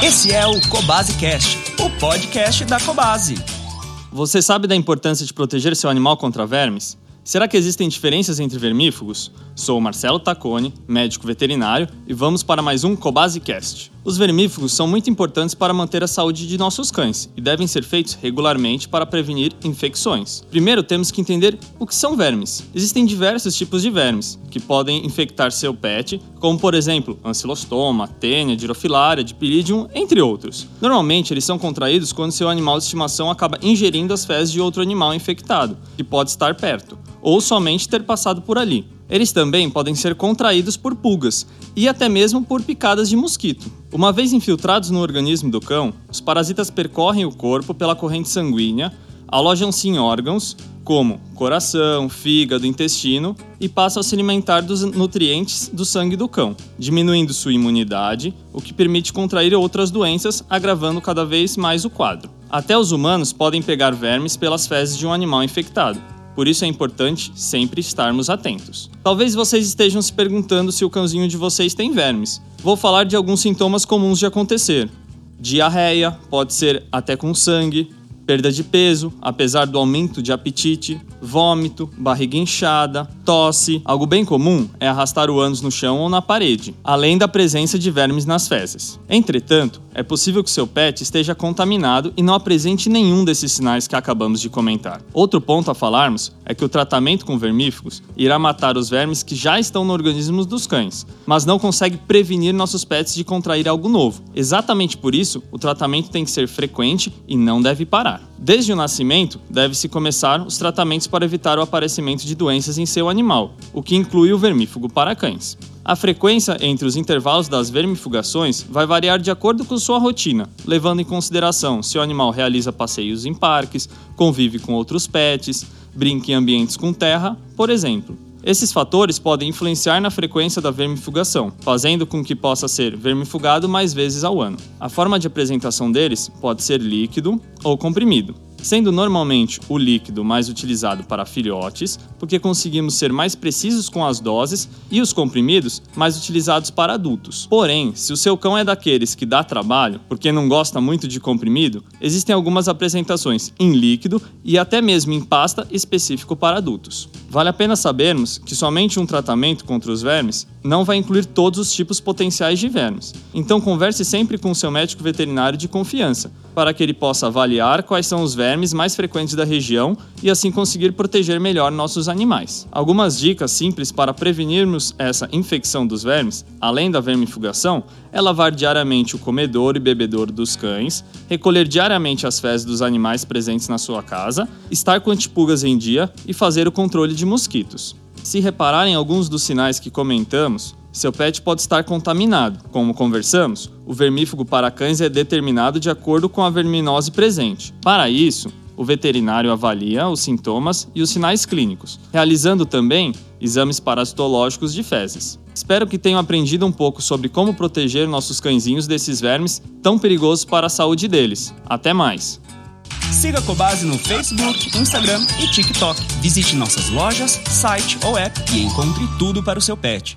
Esse é o Cobase Cast, o podcast da Cobase. Você sabe da importância de proteger seu animal contra vermes? Será que existem diferenças entre vermífugos? Sou Marcelo Tacone, médico veterinário, e vamos para mais um Cobase Cast. Os vermífugos são muito importantes para manter a saúde de nossos cães e devem ser feitos regularmente para prevenir infecções. Primeiro, temos que entender o que são vermes. Existem diversos tipos de vermes que podem infectar seu pet, como por exemplo, ancilostoma, tênia, dirofilária, dipiridium, entre outros. Normalmente, eles ssão contraídos quando seu animal de estimação acaba ingerindo as fezes de outro animal infectado, que pode estar perto, ou somente ter passado por ali. Eles também podem ser contraídos por pulgas e até mesmo por picadas de mosquito. Uma vez infiltrados no organismo do cão, os parasitas percorrem o corpo pela corrente sanguínea, alojam-se em órgãos como coração, fígado, intestino e passam a se alimentar dos nutrientes do sangue do cão, diminuindo sua imunidade, o que permite contrair outras doenças, agravando cada vez mais o quadro. Até os humanos podem pegar vermes pelas fezes de um animal infectado. Por isso é importante sempre estarmos atentos. Talvez vocês estejam se perguntando se o cãozinho de vocês tem vermes. Vou falar de alguns sintomas comuns de acontecer. Diarreia, pode ser até com sangue, perda de peso, apesar do aumento de apetite, vômito, barriga inchada, tosse. Algo bem comum é arrastar o ânus no chão ou na parede, além da presença de vermes nas fezes. Entretanto, é possível que seu pet esteja contaminado e não apresente nenhum desses sinais que acabamos de comentar. Outro ponto a falarmos é que o tratamento com vermífugos irá matar os vermes que já estão no organismo dos cães, mas não consegue prevenir nossos pets de contrair algo novo. Exatamente por isso, o tratamento tem que ser frequente e não deve parar. Desde o nascimento, deve-se começar os tratamentos para evitar o aparecimento de doenças em seu animal, o que inclui o vermífugo para cães. A frequência entre os intervalos das vermifugações vai variar de acordo com sua rotina, levando em consideração se o animal realiza passeios em parques, convive com outros pets, brinca em ambientes com terra, por exemplo. Esses fatores podem influenciar na frequência da vermifugação, fazendo com que possa ser vermifugado mais vezes ao ano. A forma de apresentação deles pode ser líquido ou comprimido sendo normalmente o líquido mais utilizado para filhotes, porque conseguimos ser mais precisos com as doses, e os comprimidos mais utilizados para adultos. Porém, se o seu cão é daqueles que dá trabalho, porque não gosta muito de comprimido, existem algumas apresentações em líquido e até mesmo em pasta específico para adultos. Vale a pena sabermos que somente um tratamento contra os vermes não vai incluir todos os tipos potenciais de vermes. Então converse sempre com o seu médico veterinário de confiança, para que ele possa avaliar quais são os vermes mais frequentes da região e assim conseguir proteger melhor nossos animais. Algumas dicas simples para prevenirmos essa infecção dos vermes, além da vermifugação, é lavar diariamente o comedor e bebedouro dos cães, recolher diariamente as fezes dos animais presentes na sua casa, estar com antipulgas em dia e fazer o controle de mosquitos. Se repararem alguns dos sinais que comentamos, seu pet pode estar contaminado. Como conversamos, o vermífugo para cães é determinado de acordo com a verminose presente. Para isso, o veterinário avalia os sintomas e os sinais clínicos, realizando também exames parasitológicos de fezes. Espero que tenham aprendido um pouco sobre como proteger nossos cãezinhos desses vermes tão perigosos para a saúde deles. Até mais! Siga a Cobase no Facebook, Instagram e TikTok. Visite nossas lojas, site ou app e encontre tudo para o seu pet.